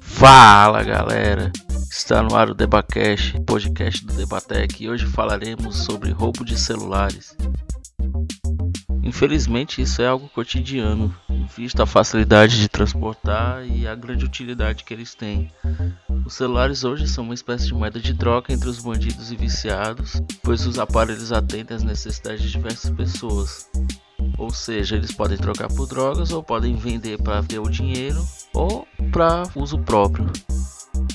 Fala galera, está no ar o Debacast, podcast do Debatec e hoje falaremos sobre roubo de celulares. Infelizmente isso é algo cotidiano, vista a facilidade de transportar e a grande utilidade que eles têm. Os celulares hoje são uma espécie de moeda de troca entre os bandidos e viciados, pois os aparelhos atendem às necessidades de diversas pessoas. Ou seja, eles podem trocar por drogas ou podem vender para ter o dinheiro ou para uso próprio.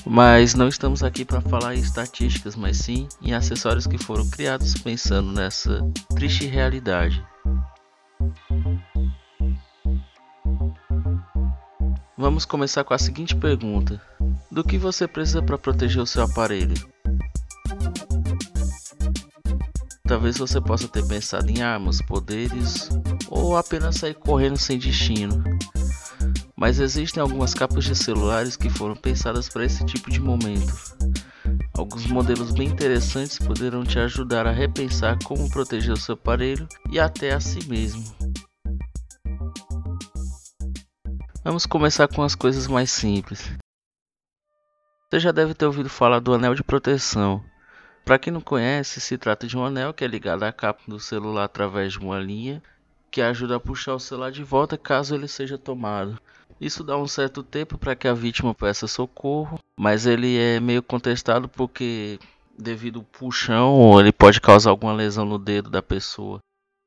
Mas não estamos aqui para falar em estatísticas, mas sim em acessórios que foram criados pensando nessa triste realidade. Vamos começar com a seguinte pergunta: Do que você precisa para proteger o seu aparelho? Talvez você possa ter pensado em armas, poderes ou apenas sair correndo sem destino. Mas existem algumas capas de celulares que foram pensadas para esse tipo de momento. Alguns modelos bem interessantes poderão te ajudar a repensar como proteger o seu aparelho e até a si mesmo. Vamos começar com as coisas mais simples. Você já deve ter ouvido falar do anel de proteção. Para quem não conhece, se trata de um anel que é ligado à capa do celular através de uma linha que ajuda a puxar o celular de volta caso ele seja tomado. Isso dá um certo tempo para que a vítima peça socorro, mas ele é meio contestado porque devido ao puxão ele pode causar alguma lesão no dedo da pessoa.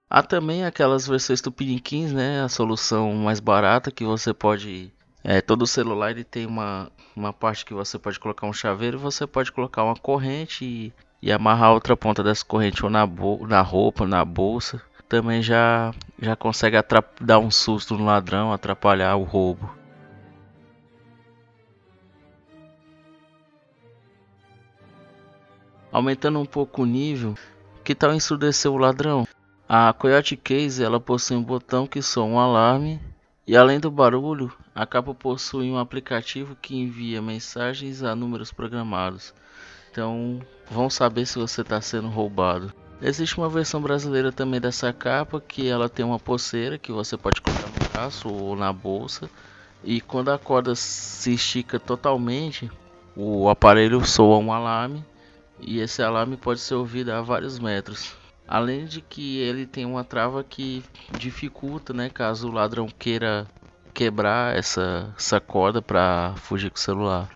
Há também aquelas versões tupiniquins, né? A solução mais barata que você pode. É, todo celular ele tem uma, uma parte que você pode colocar um chaveiro você pode colocar uma corrente e, e amarrar outra ponta dessa corrente ou na, na roupa, na bolsa. Também já, já consegue dar um susto no ladrão, atrapalhar o roubo. Aumentando um pouco o nível, que tal ensurdecer o ladrão? A Coyote Case ela possui um botão que soa um alarme e além do barulho, a capa possui um aplicativo que envia mensagens a números programados. Então, vão saber se você está sendo roubado. Existe uma versão brasileira também dessa capa que ela tem uma pulseira que você pode colocar no braço ou na bolsa e quando a corda se estica totalmente, o aparelho soa um alarme e esse alarme pode ser ouvido a vários metros. Além de que ele tem uma trava que dificulta, né, caso o ladrão queira quebrar essa, essa corda para fugir com o celular.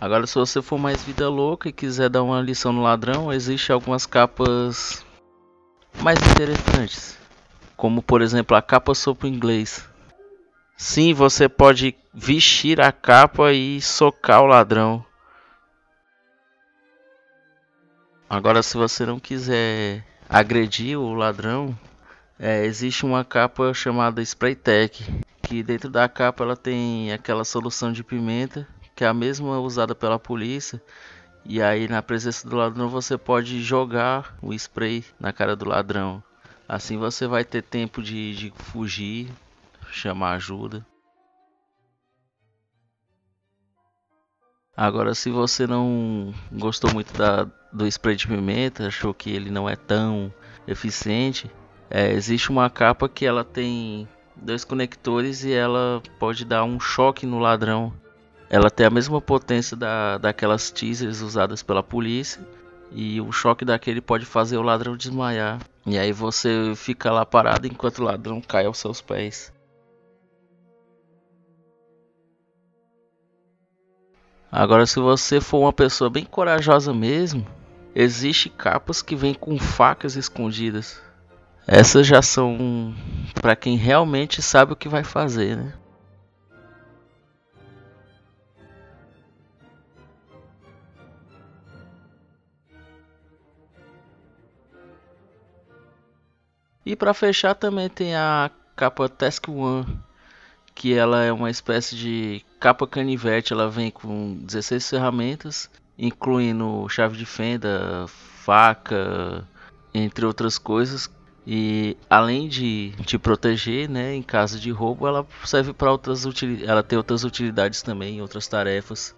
Agora, se você for mais vida louca e quiser dar uma lição no ladrão, existe algumas capas mais interessantes, como por exemplo a capa sopro inglês. Sim, você pode vestir a capa e socar o ladrão. Agora, se você não quiser agredir o ladrão, é, existe uma capa chamada Spray Tech, que dentro da capa ela tem aquela solução de pimenta, que é a mesma usada pela polícia. E aí, na presença do ladrão, você pode jogar o spray na cara do ladrão. Assim você vai ter tempo de, de fugir, chamar ajuda. Agora, se você não gostou muito da, do spray de pimenta, achou que ele não é tão eficiente, é, existe uma capa que ela tem dois conectores e ela pode dar um choque no ladrão. Ela tem a mesma potência da, daquelas teasers usadas pela polícia e o choque daquele pode fazer o ladrão desmaiar. E aí você fica lá parado enquanto o ladrão cai aos seus pés. Agora, se você for uma pessoa bem corajosa mesmo, existe capas que vêm com facas escondidas. Essas já são para quem realmente sabe o que vai fazer, né? E para fechar também tem a capa Task One, que ela é uma espécie de capa canivete, ela vem com 16 ferramentas, incluindo chave de fenda, faca, entre outras coisas. E além de te proteger, né, em caso de roubo, ela serve para outras utilidades, ela tem outras utilidades também, outras tarefas.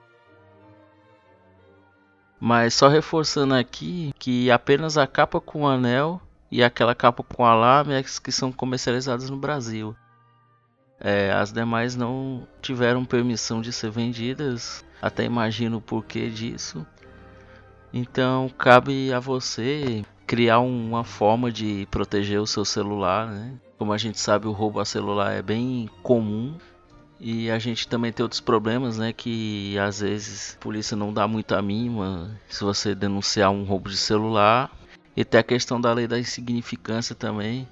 Mas só reforçando aqui que apenas a capa com anel e aquela capa com alarme é que são comercializadas no Brasil. É, as demais não tiveram permissão de ser vendidas, até imagino o porquê disso. Então cabe a você criar uma forma de proteger o seu celular, né? Como a gente sabe, o roubo a celular é bem comum e a gente também tem outros problemas, né? Que às vezes a polícia não dá muita mínima se você denunciar um roubo de celular. E tem a questão da lei da insignificância também,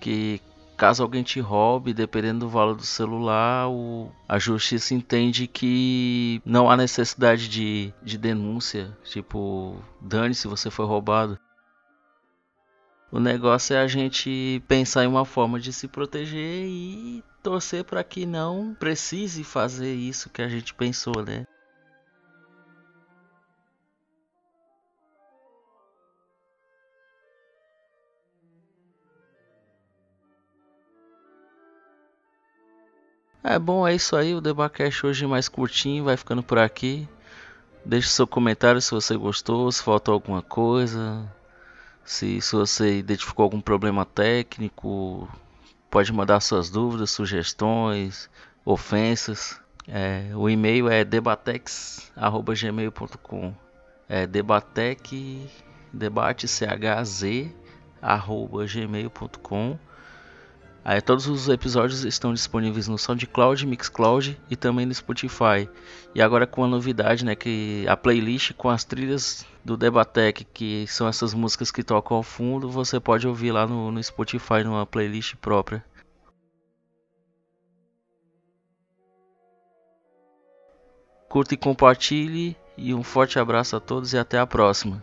que caso alguém te roube, dependendo do valor do celular, o, a justiça entende que não há necessidade de, de denúncia. Tipo, dane se você foi roubado. O negócio é a gente pensar em uma forma de se proteger e torcer para que não precise fazer isso que a gente pensou, né? É bom, é isso aí. O Debacast hoje mais curtinho, vai ficando por aqui. Deixe seu comentário se você gostou, se faltou alguma coisa, se, se você identificou algum problema técnico. Pode mandar suas dúvidas, sugestões, ofensas. É, o e-mail é debatex@gmail.com. É debatec debate chz arroba gmail.com Aí, todos os episódios estão disponíveis no SoundCloud, Mixcloud e também no Spotify. E agora com a novidade, né, que a playlist com as trilhas do Debatec, que são essas músicas que tocam ao fundo, você pode ouvir lá no, no Spotify numa playlist própria. Curta e compartilhe e um forte abraço a todos e até a próxima.